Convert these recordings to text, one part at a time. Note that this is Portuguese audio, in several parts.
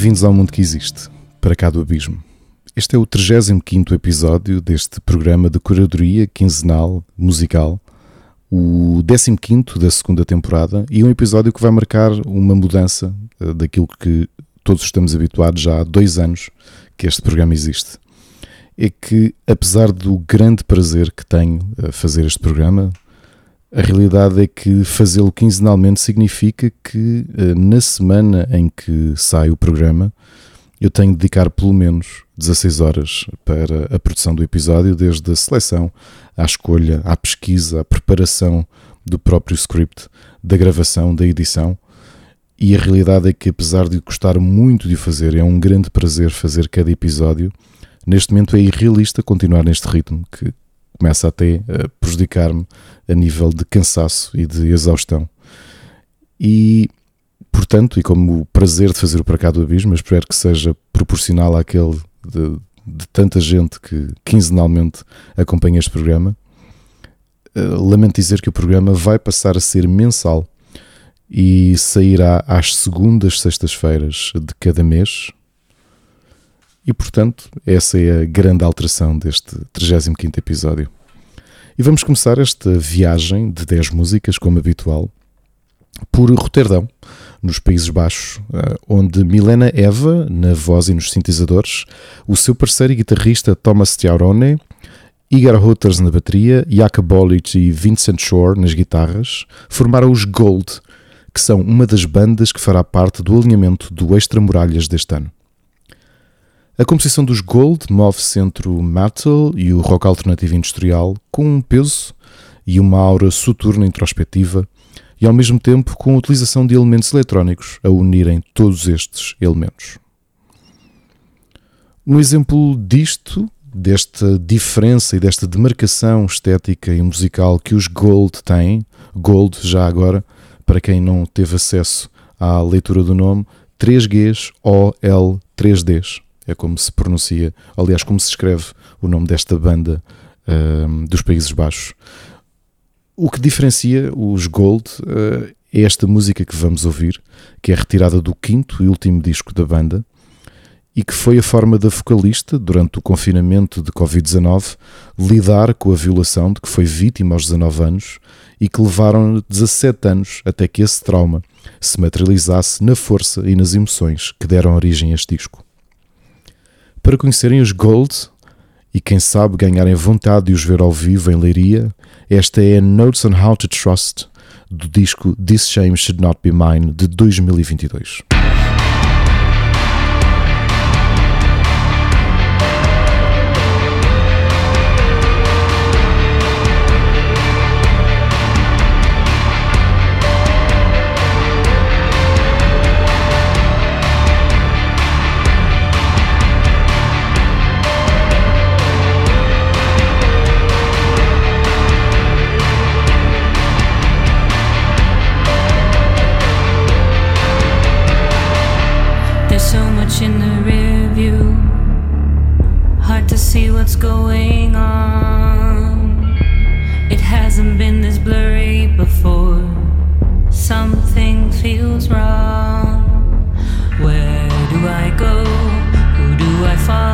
Bem-vindos ao mundo que existe, para cá do abismo. Este é o 35 episódio deste programa de curadoria quinzenal musical, o 15 da segunda temporada, e um episódio que vai marcar uma mudança uh, daquilo que todos estamos habituados já há dois anos que este programa existe. É que, apesar do grande prazer que tenho a fazer este programa, a realidade é que fazê-lo quinzenalmente significa que eh, na semana em que sai o programa eu tenho de dedicar pelo menos 16 horas para a produção do episódio, desde a seleção à escolha, à pesquisa, à preparação do próprio script, da gravação, da edição. E a realidade é que, apesar de gostar muito de o fazer, é um grande prazer fazer cada episódio. Neste momento é irrealista continuar neste ritmo, que começa até a prejudicar-me a nível de cansaço e de exaustão. E, portanto, e como o prazer de fazer o Para Cá do Abismo, espero que seja proporcional àquele de, de tanta gente que quinzenalmente acompanha este programa, eh, lamento dizer que o programa vai passar a ser mensal e sairá às segundas sextas-feiras de cada mês, e portanto, essa é a grande alteração deste 35 episódio. E vamos começar esta viagem de 10 músicas, como habitual, por Roterdão, nos Países Baixos, eh, onde Milena Eva, na voz e nos sintetizadores, o seu parceiro e guitarrista Thomas Tiarone, Igor Houters na bateria, Jakob Bolic e Vincent Shore nas guitarras, formaram os Gold, que são uma das bandas que fará parte do alinhamento do Extra Muralhas deste ano. A composição dos Gold move-se entre o metal e o rock alternativo industrial com um peso e uma aura soturna introspectiva e ao mesmo tempo com a utilização de elementos eletrónicos a unirem todos estes elementos. Um exemplo disto, desta diferença e desta demarcação estética e musical que os Gold têm, Gold já agora, para quem não teve acesso à leitura do nome, 3Gs OL 3Ds é como se pronuncia, aliás, como se escreve o nome desta banda uh, dos Países Baixos. O que diferencia os Gold uh, é esta música que vamos ouvir, que é retirada do quinto e último disco da banda e que foi a forma da vocalista, durante o confinamento de Covid-19, lidar com a violação de que foi vítima aos 19 anos e que levaram 17 anos até que esse trauma se materializasse na força e nas emoções que deram origem a este disco para conhecerem os Gold e quem sabe ganharem vontade de os ver ao vivo em Leiria, esta é Notes on How to Trust do disco This Shame Should Not Be Mine de 2022. going on. It hasn't been this blurry before. Something feels wrong. Where do I go? Who do I follow?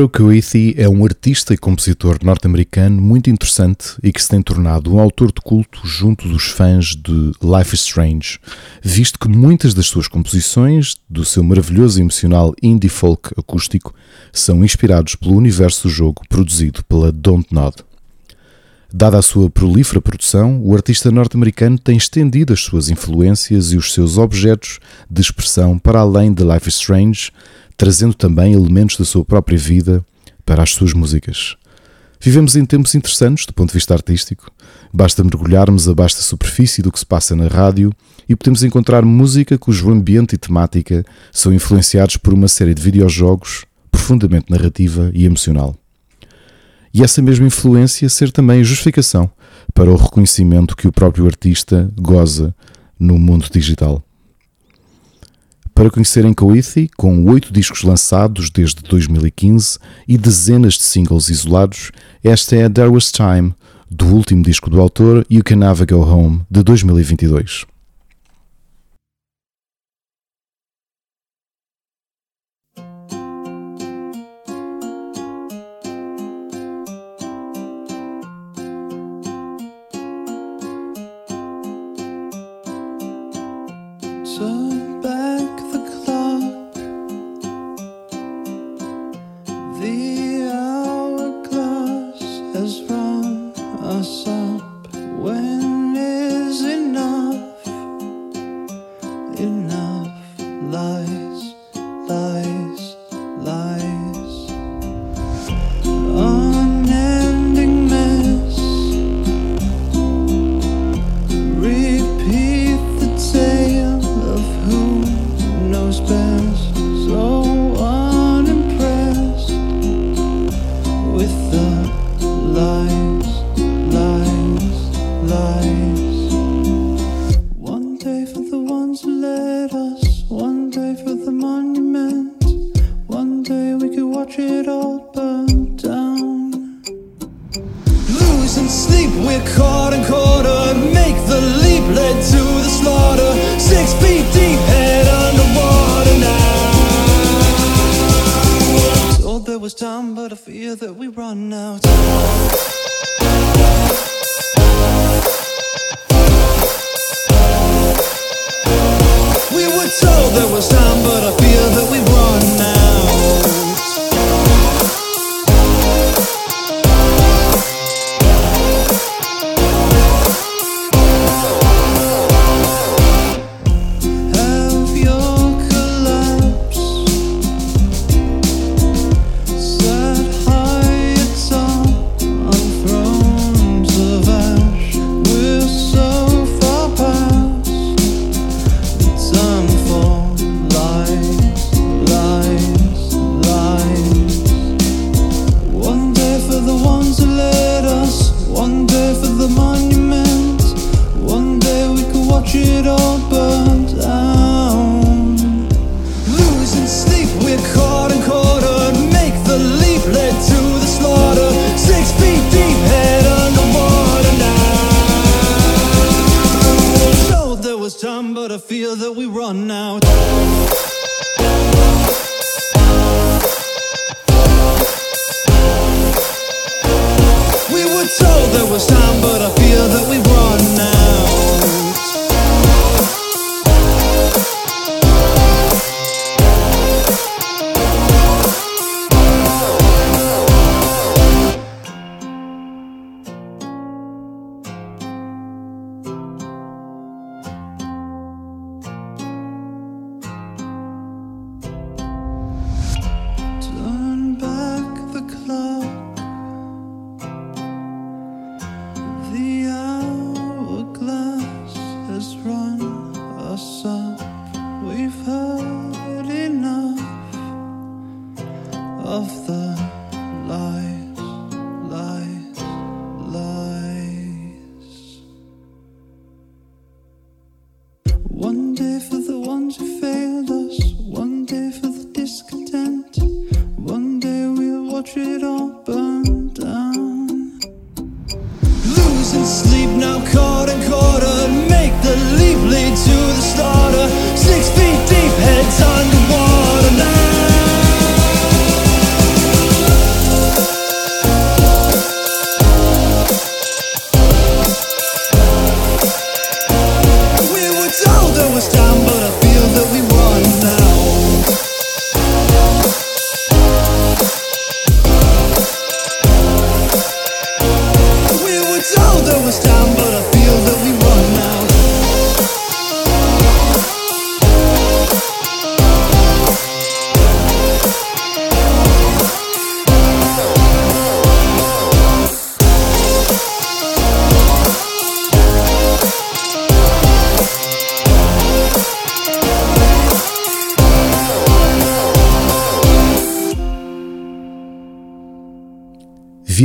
Andrew Coethy é um artista e compositor norte-americano muito interessante e que se tem tornado um autor de culto junto dos fãs de Life is Strange, visto que muitas das suas composições, do seu maravilhoso e emocional indie folk acústico, são inspirados pelo universo do jogo produzido pela Don't Nod. Dada a sua prolífera produção, o artista norte-americano tem estendido as suas influências e os seus objetos de expressão para além de Life is Strange, trazendo também elementos da sua própria vida para as suas músicas. Vivemos em tempos interessantes do ponto de vista artístico. Basta mergulharmos abaixo da superfície do que se passa na rádio e podemos encontrar música cujo ambiente e temática são influenciados por uma série de videojogos profundamente narrativa e emocional. E essa mesma influência ser também justificação para o reconhecimento que o próprio artista goza no mundo digital. Para conhecerem Coethy, com oito discos lançados desde 2015 e dezenas de singles isolados, esta é There Was Time, do último disco do autor You Can Never Go Home, de 2022.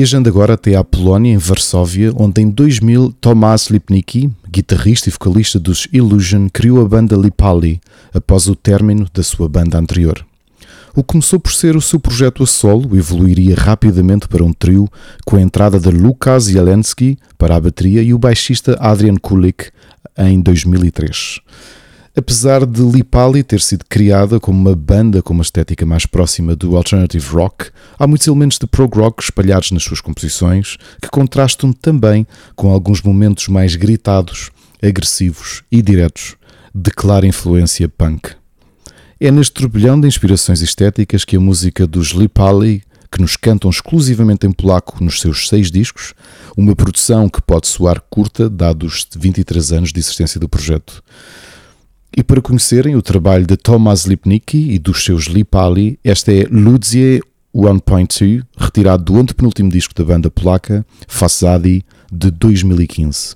Viajando agora até à Polónia, em Varsóvia, onde em 2000 Tomasz Lipnicki, guitarrista e vocalista dos Illusion, criou a banda Lipali após o término da sua banda anterior. O que começou por ser o seu projeto a solo evoluiria rapidamente para um trio com a entrada de Lukas Jelensky para a bateria e o baixista Adrian Kulik em 2003. Apesar de Lipali ter sido criada como uma banda com uma estética mais próxima do alternative rock, há muitos elementos de prog rock espalhados nas suas composições que contrastam também com alguns momentos mais gritados, agressivos e diretos, de clara influência punk. É neste turbilhão de inspirações estéticas que a música dos Lipali, que nos cantam exclusivamente em polaco nos seus seis discos, uma produção que pode soar curta, dados 23 anos de existência do projeto. E para conhecerem o trabalho de Thomas Lipnicki e dos seus Lipali, esta é Ludzie 1.2, retirado do antepenúltimo disco da banda polaca, Fasadi, de 2015.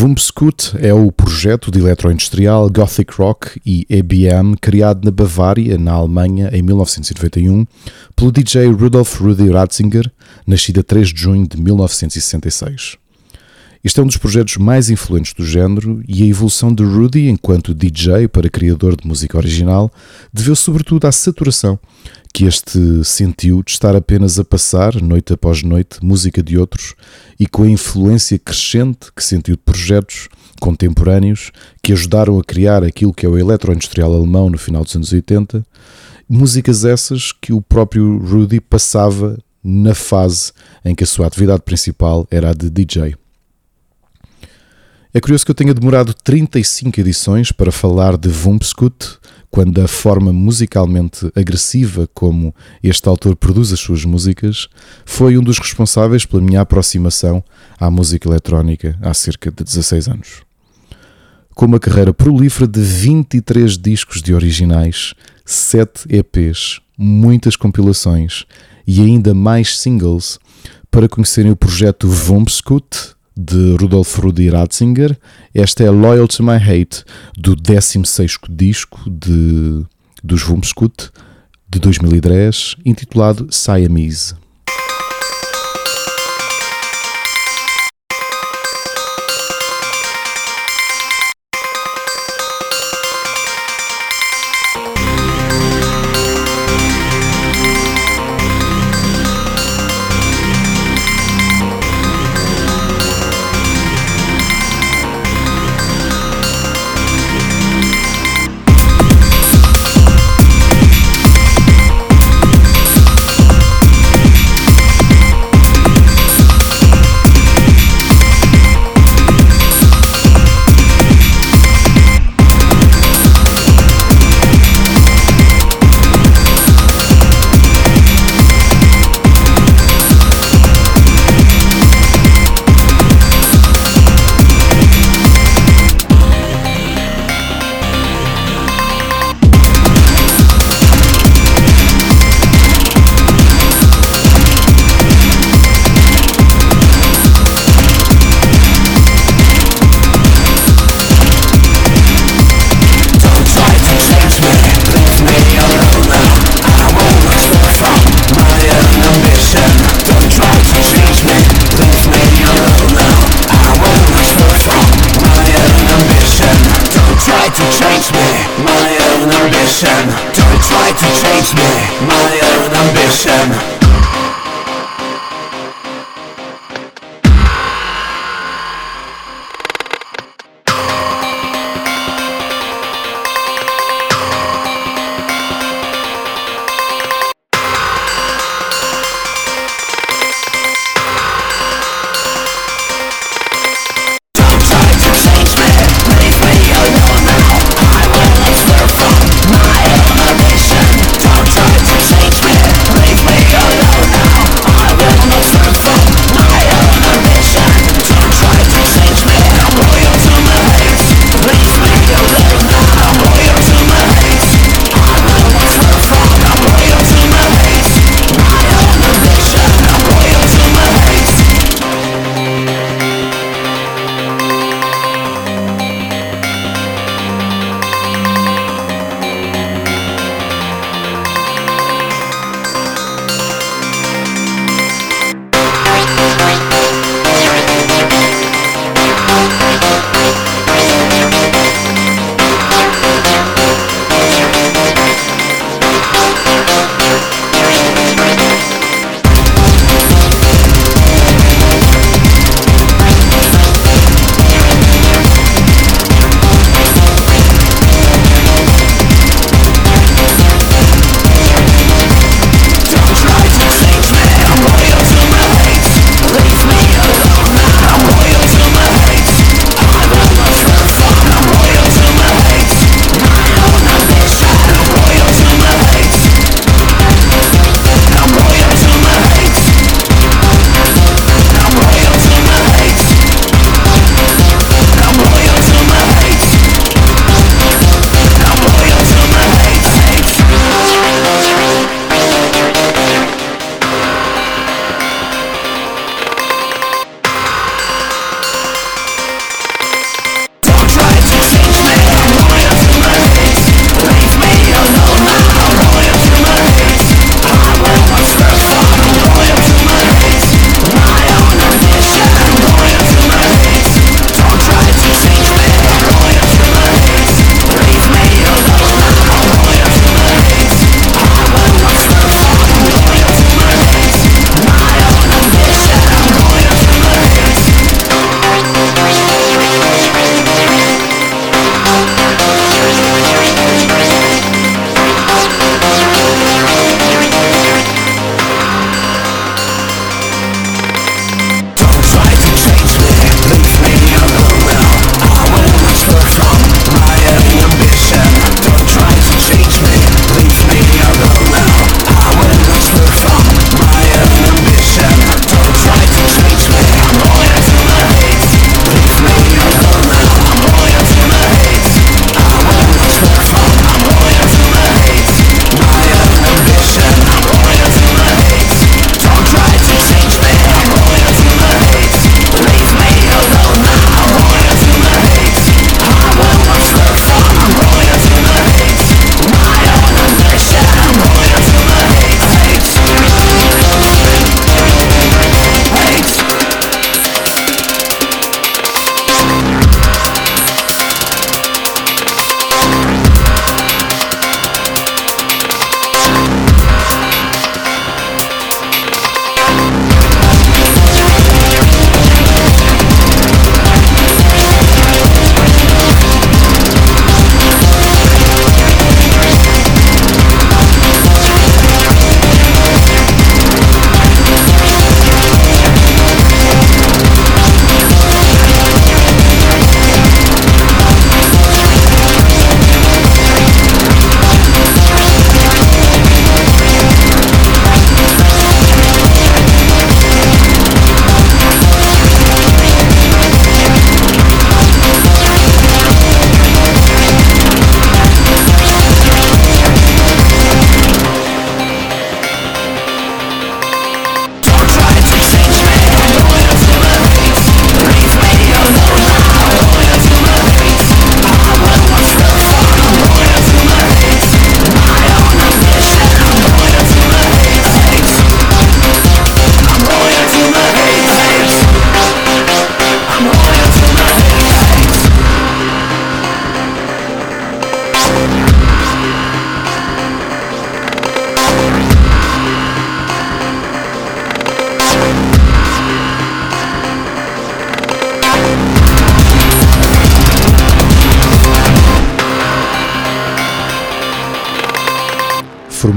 Vumpscut é o projeto de eletroindustrial Gothic Rock e EBM criado na Bavária, na Alemanha, em 1991, pelo DJ Rudolf Rudi Ratzinger, nascido a 3 de junho de 1966. Este é um dos projetos mais influentes do género e a evolução de Rudy enquanto DJ para criador de música original deveu sobretudo à saturação que este sentiu de estar apenas a passar, noite após noite, música de outros e com a influência crescente que sentiu de projetos contemporâneos que ajudaram a criar aquilo que é o eletroindustrial alemão no final dos anos 80, músicas essas que o próprio Rudy passava na fase em que a sua atividade principal era a de DJ. É curioso que eu tenha demorado 35 edições para falar de Vumpskut, quando a forma musicalmente agressiva como este autor produz as suas músicas foi um dos responsáveis pela minha aproximação à música eletrónica há cerca de 16 anos. Com uma carreira prolífera de 23 discos de originais, 7 EPs, muitas compilações e ainda mais singles, para conhecerem o projeto Vumpskut, de Rudolf Rudi Ratzinger. Esta é Loyal to My Hate, do 16 disco de, dos Vumskut, de 2010, intitulado Siamese.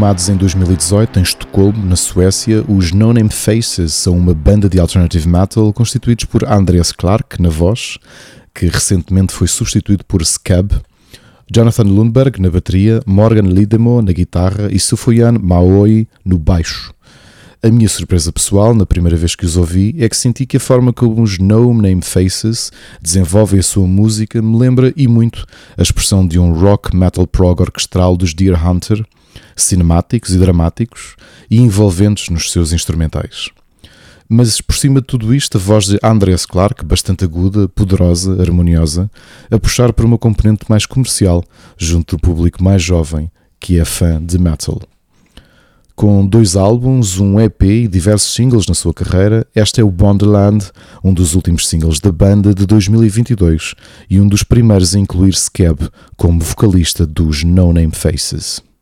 Formados em 2018 em Estocolmo, na Suécia, os No Name Faces são uma banda de alternative metal constituídos por Andreas Clark na voz, que recentemente foi substituído por Scab, Jonathan Lundberg na bateria, Morgan Lidemo na guitarra e Sufoyan Maoi no baixo. A minha surpresa pessoal, na primeira vez que os ouvi, é que senti que a forma como os No Name Faces desenvolvem a sua música me lembra e muito a expressão de um rock metal prog orquestral dos Deer Hunter, cinemáticos e dramáticos e envolventes nos seus instrumentais. Mas por cima de tudo isto, a voz de Andreas Clark, bastante aguda, poderosa, harmoniosa, a puxar para uma componente mais comercial, junto do público mais jovem, que é fã de metal. Com dois álbuns, um EP e diversos singles na sua carreira, esta é o Bondland, um dos últimos singles da banda de 2022 e um dos primeiros a incluir Skeb como vocalista dos No Name Faces.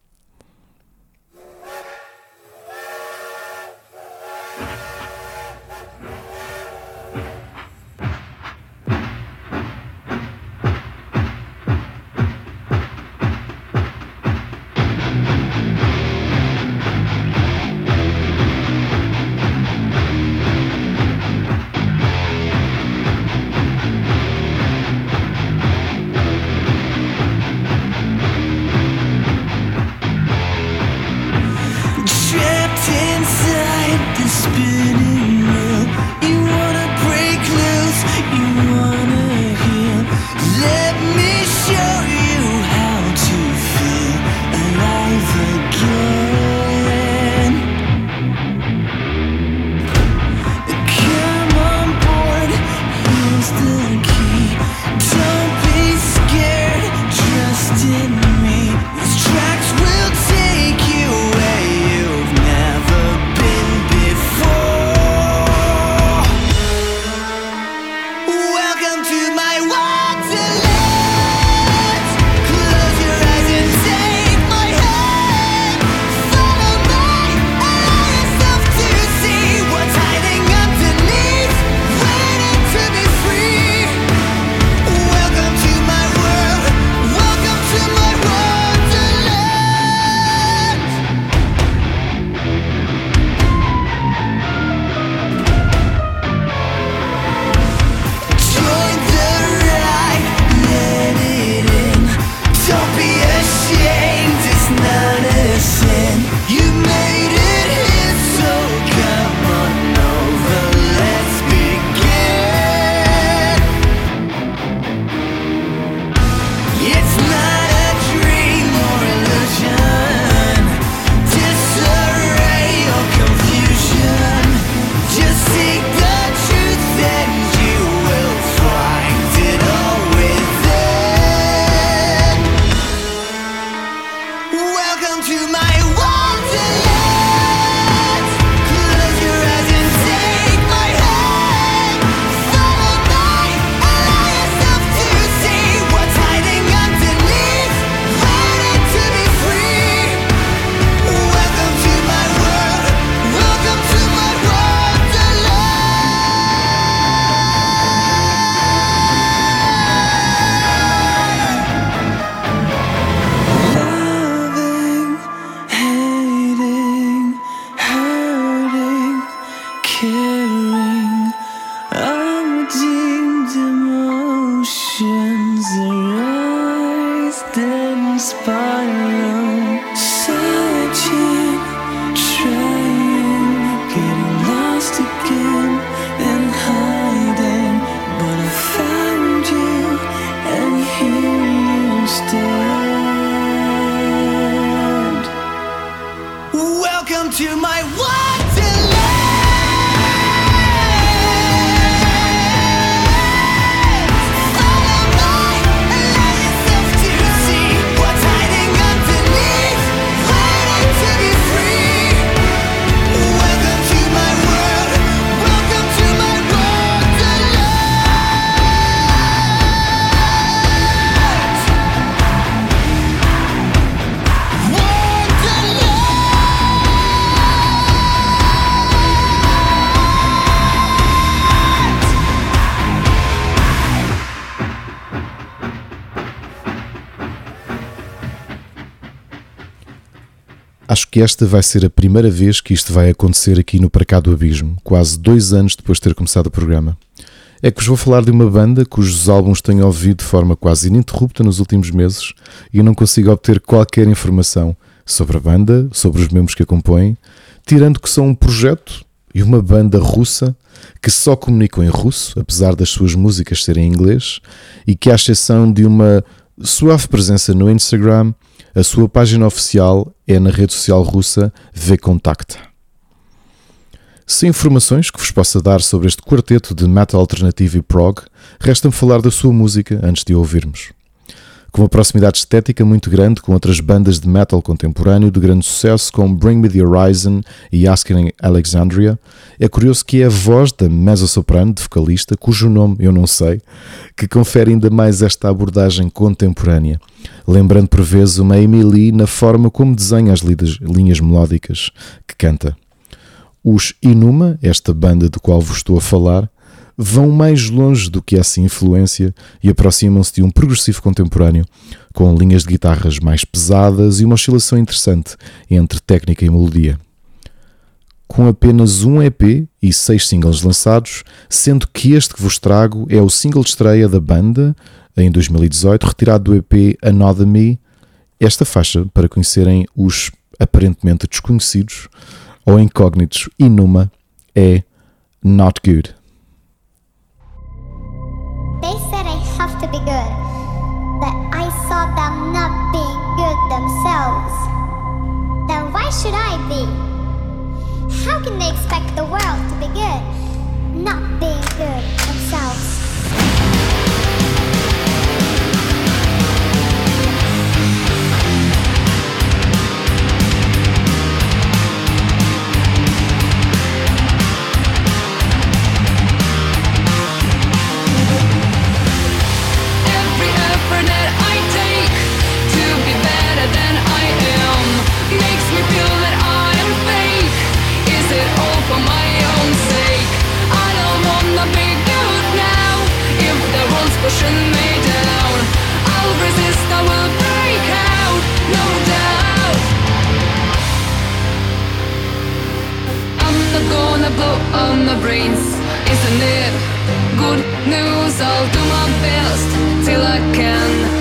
Que esta vai ser a primeira vez que isto vai acontecer aqui no Para Cá do Abismo, quase dois anos depois de ter começado o programa. É que vos vou falar de uma banda cujos álbuns tenho ouvido de forma quase ininterrupta nos últimos meses e não consigo obter qualquer informação sobre a banda, sobre os membros que a compõem, tirando que são um projeto e uma banda russa que só comunicam em russo, apesar das suas músicas serem em inglês, e que, à exceção de uma suave presença no Instagram, a sua página oficial é na rede social russa VKontakta. Sem informações que vos possa dar sobre este quarteto de metal alternativo e prog, resta-me falar da sua música antes de ouvirmos com uma proximidade estética muito grande com outras bandas de metal contemporâneo de grande sucesso como Bring Me the Horizon e Asking Alexandria. É curioso que é a voz da mezzo-soprano, de vocalista, cujo nome eu não sei, que confere ainda mais esta abordagem contemporânea, lembrando por vezes uma Lee na forma como desenha as linhas melódicas que canta. Os Inuma, esta banda de qual vos estou a falar, vão mais longe do que essa influência e aproximam-se de um progressivo contemporâneo, com linhas de guitarras mais pesadas e uma oscilação interessante entre técnica e melodia. Com apenas um EP e seis singles lançados, sendo que este que vos trago é o single de estreia da banda, em 2018, retirado do EP Another Me, esta faixa para conhecerem os aparentemente desconhecidos ou incógnitos Inuma é Not Good. They said I have to be good, but I saw them not being good themselves. Then why should I be? How can they expect the world to be good, not being good pushing me down, I'll resist. I will break out, no doubt. I'm not gonna blow my brains, isn't it? Good news, I'll do my best till I can.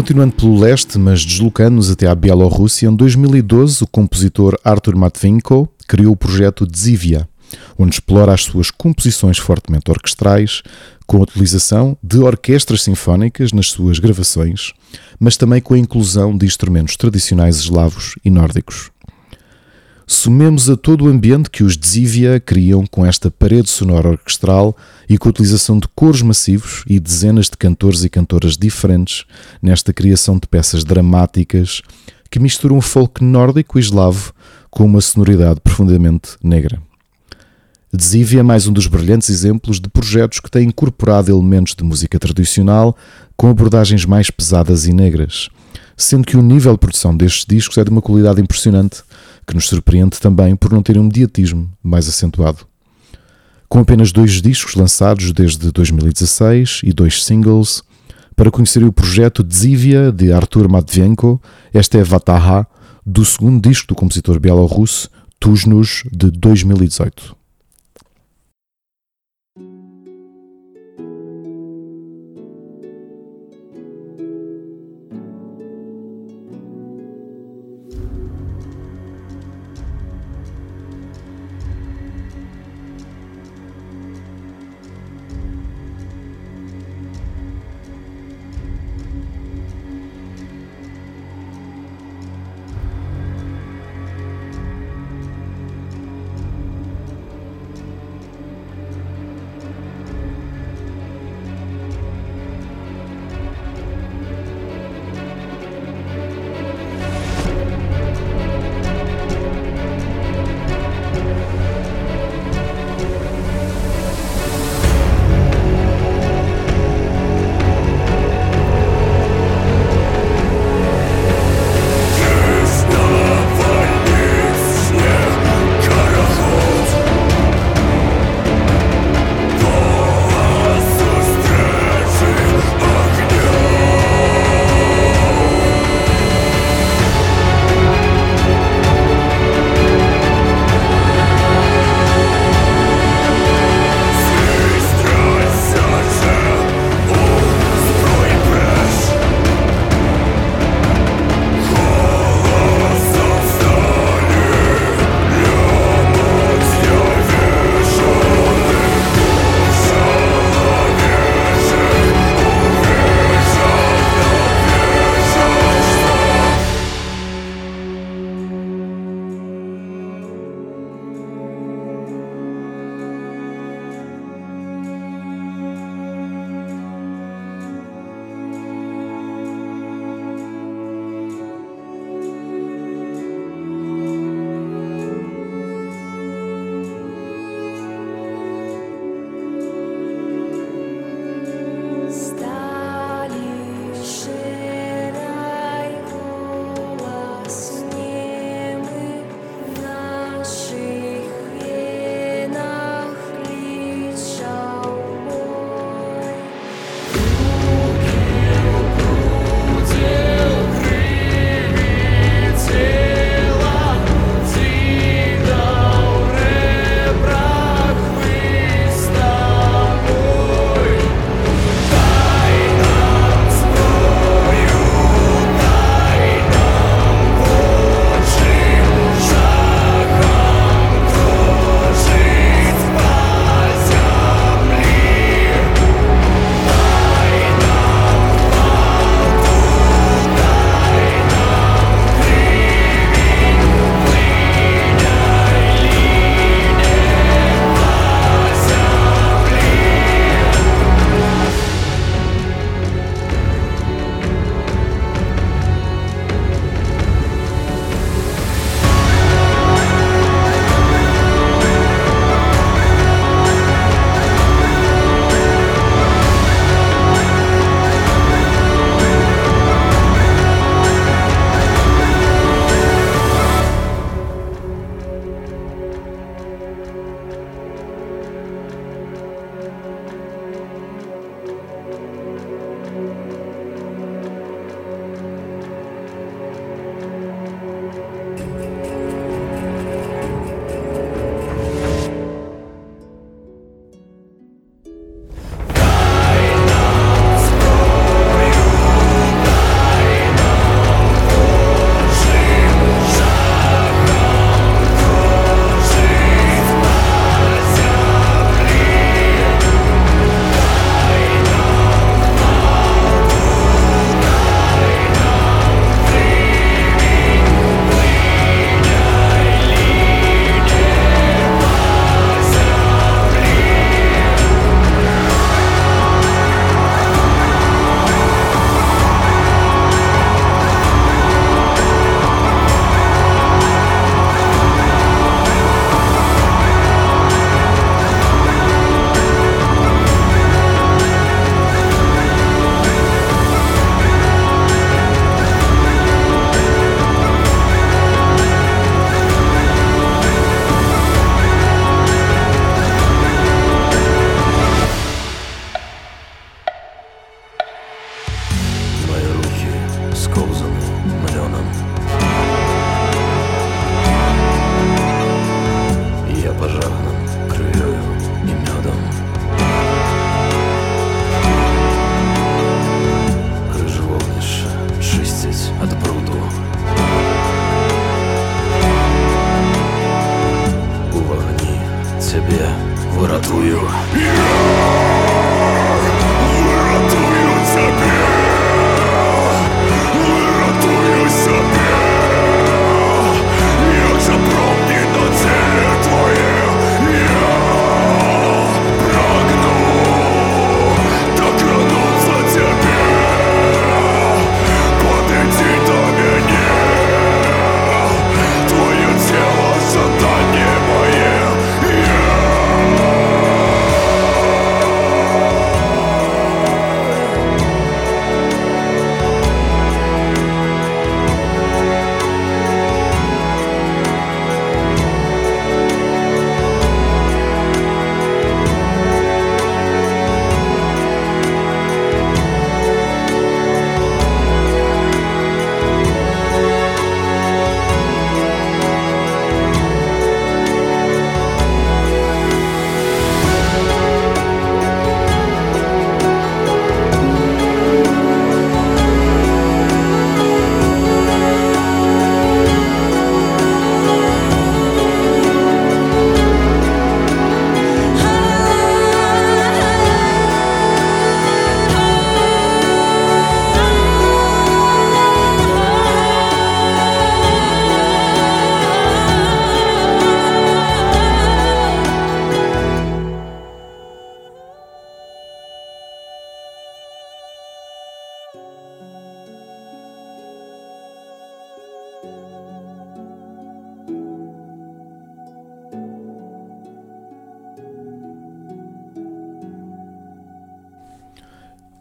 Continuando pelo leste, mas deslocando-nos até à Bielorrússia, em 2012 o compositor Artur Matvinko criou o projeto Dzivia, onde explora as suas composições fortemente orquestrais, com a utilização de orquestras sinfónicas nas suas gravações, mas também com a inclusão de instrumentos tradicionais eslavos e nórdicos. Somemos a todo o ambiente que os Dzivia criam com esta parede sonora orquestral e com a utilização de coros massivos e dezenas de cantores e cantoras diferentes nesta criação de peças dramáticas que misturam folk nórdico e eslavo com uma sonoridade profundamente negra. Dzivia é mais um dos brilhantes exemplos de projetos que têm incorporado elementos de música tradicional com abordagens mais pesadas e negras, sendo que o nível de produção destes discos é de uma qualidade impressionante que nos surpreende também por não ter um mediatismo mais acentuado. Com apenas dois discos lançados desde 2016 e dois singles, para conhecer o projeto Dzivia de Artur Matvienko, esta é Vataha, do segundo disco do compositor bielorrusso Tuznos de 2018.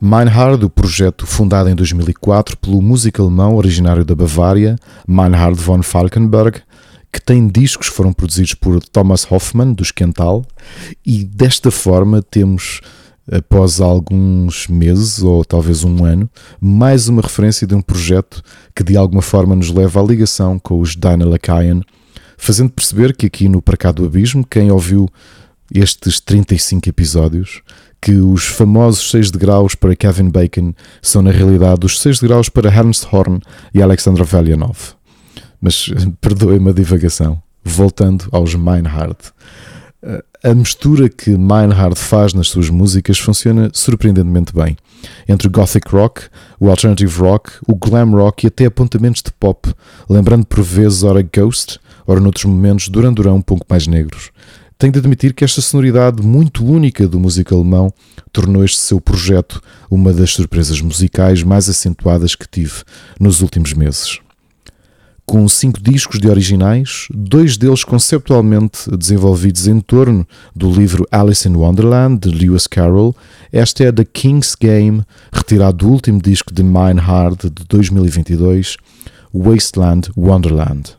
Meinhard, o projeto fundado em 2004 pelo músico alemão originário da Bavária, Meinhard von Falkenberg, que tem discos que foram produzidos por Thomas Hoffmann, dos Quental, e desta forma temos, após alguns meses ou talvez um ano, mais uma referência de um projeto que de alguma forma nos leva à ligação com os Dinah Lakayan, fazendo perceber que aqui no Para do Abismo, quem ouviu estes 35 episódios que os famosos 6 degraus para Kevin Bacon são na realidade os 6 degraus para Ernst Horn e Alexandra Velianov. Mas perdoem-me a divagação. Voltando aos Meinhard. A mistura que Meinhard faz nas suas músicas funciona surpreendentemente bem. Entre o gothic rock, o alternative rock, o glam rock e até apontamentos de pop, lembrando por vezes ora Ghost, ora noutros momentos Duran Duran um pouco mais negros. Tenho de admitir que esta sonoridade muito única do músico alemão tornou este seu projeto uma das surpresas musicais mais acentuadas que tive nos últimos meses. Com cinco discos de originais, dois deles conceptualmente desenvolvidos em torno do livro Alice in Wonderland de Lewis Carroll, esta é The King's Game, retirado do último disco de Meinhard de 2022, Wasteland Wonderland.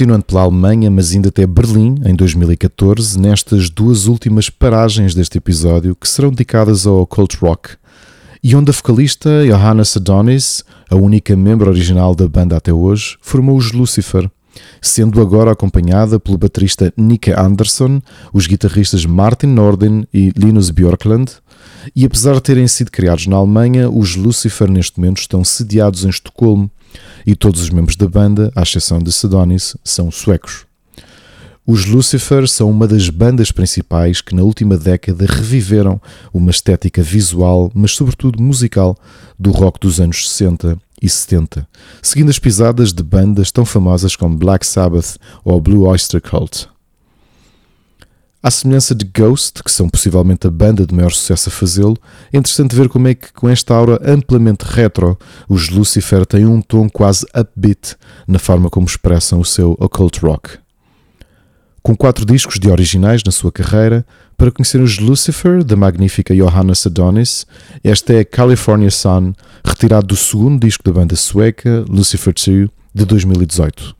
Continuando pela Alemanha, mas indo até Berlim, em 2014, nestas duas últimas paragens deste episódio, que serão dedicadas ao cult rock, e onde a vocalista Johanna Adonis, a única membro original da banda até hoje, formou os Lucifer, sendo agora acompanhada pelo baterista Nick Anderson, os guitarristas Martin Norden e Linus Björkland, e apesar de terem sido criados na Alemanha, os Lucifer neste momento estão sediados em Estocolmo, e todos os membros da banda, à exceção de Sedonis, são suecos. Os Lucifer são uma das bandas principais que na última década reviveram uma estética visual, mas sobretudo musical, do rock dos anos 60 e 70, seguindo as pisadas de bandas tão famosas como Black Sabbath ou Blue Oyster Cult. À semelhança de Ghost, que são possivelmente a banda de maior sucesso a fazê-lo, é interessante ver como é que, com esta aura amplamente retro, os Lucifer têm um tom quase upbeat na forma como expressam o seu occult rock. Com quatro discos de originais na sua carreira, para conhecer os Lucifer, da magnífica Johanna Adonis, esta é California Sun, retirado do segundo disco da banda sueca, Lucifer 2, de 2018.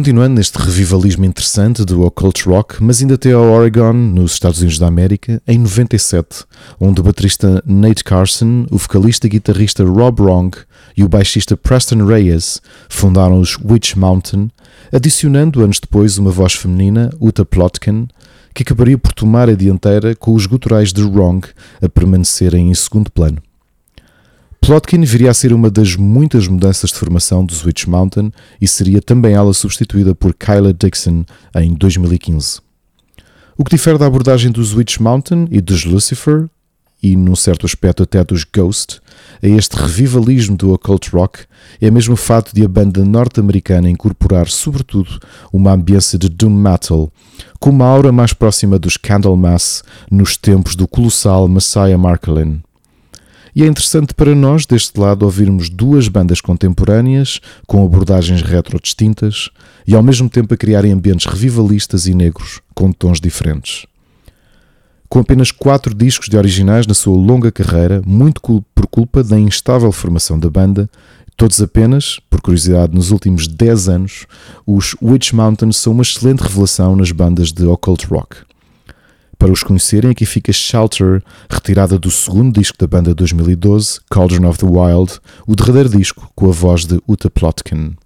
Continuando neste revivalismo interessante do occult rock, mas ainda até ao Oregon, nos Estados Unidos da América, em 97, onde o baterista Nate Carson, o vocalista e guitarrista Rob Wrong e o baixista Preston Reyes fundaram os Witch Mountain, adicionando anos depois uma voz feminina, Uta Plotkin, que acabaria por tomar a dianteira com os guturais de Wrong a permanecerem em segundo plano. Plotkin viria a ser uma das muitas mudanças de formação do Switch Mountain e seria também ela substituída por Kyla Dixon em 2015. O que difere da abordagem dos Witch Mountain e dos Lucifer, e num certo aspecto até dos Ghost, a este revivalismo do occult rock, é mesmo o fato de a banda norte-americana incorporar sobretudo uma ambiência de doom metal, com uma aura mais próxima dos Candlemass nos tempos do colossal Messiah Markelin. E é interessante para nós, deste lado, ouvirmos duas bandas contemporâneas com abordagens retro distintas e ao mesmo tempo a criarem ambientes revivalistas e negros com tons diferentes. Com apenas quatro discos de originais na sua longa carreira, muito por culpa da instável formação da banda, todos apenas, por curiosidade, nos últimos 10 anos, os Witch Mountain são uma excelente revelação nas bandas de occult rock. Para os conhecerem, aqui fica Shelter, retirada do segundo disco da banda de 2012, Cauldron of the Wild, o derradeiro disco com a voz de Uta Plotkin.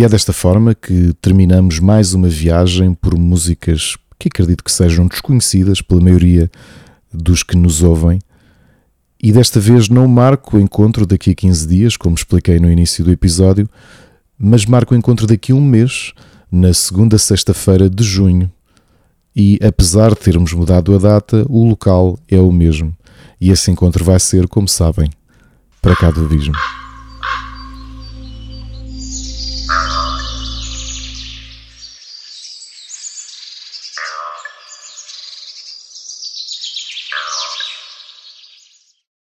E é desta forma que terminamos mais uma viagem por músicas que acredito que sejam desconhecidas pela maioria dos que nos ouvem. E desta vez não marco o encontro daqui a 15 dias, como expliquei no início do episódio, mas marco o encontro daqui a um mês, na segunda sexta-feira de junho. E apesar de termos mudado a data, o local é o mesmo. E esse encontro vai ser, como sabem, para cá do Abismo.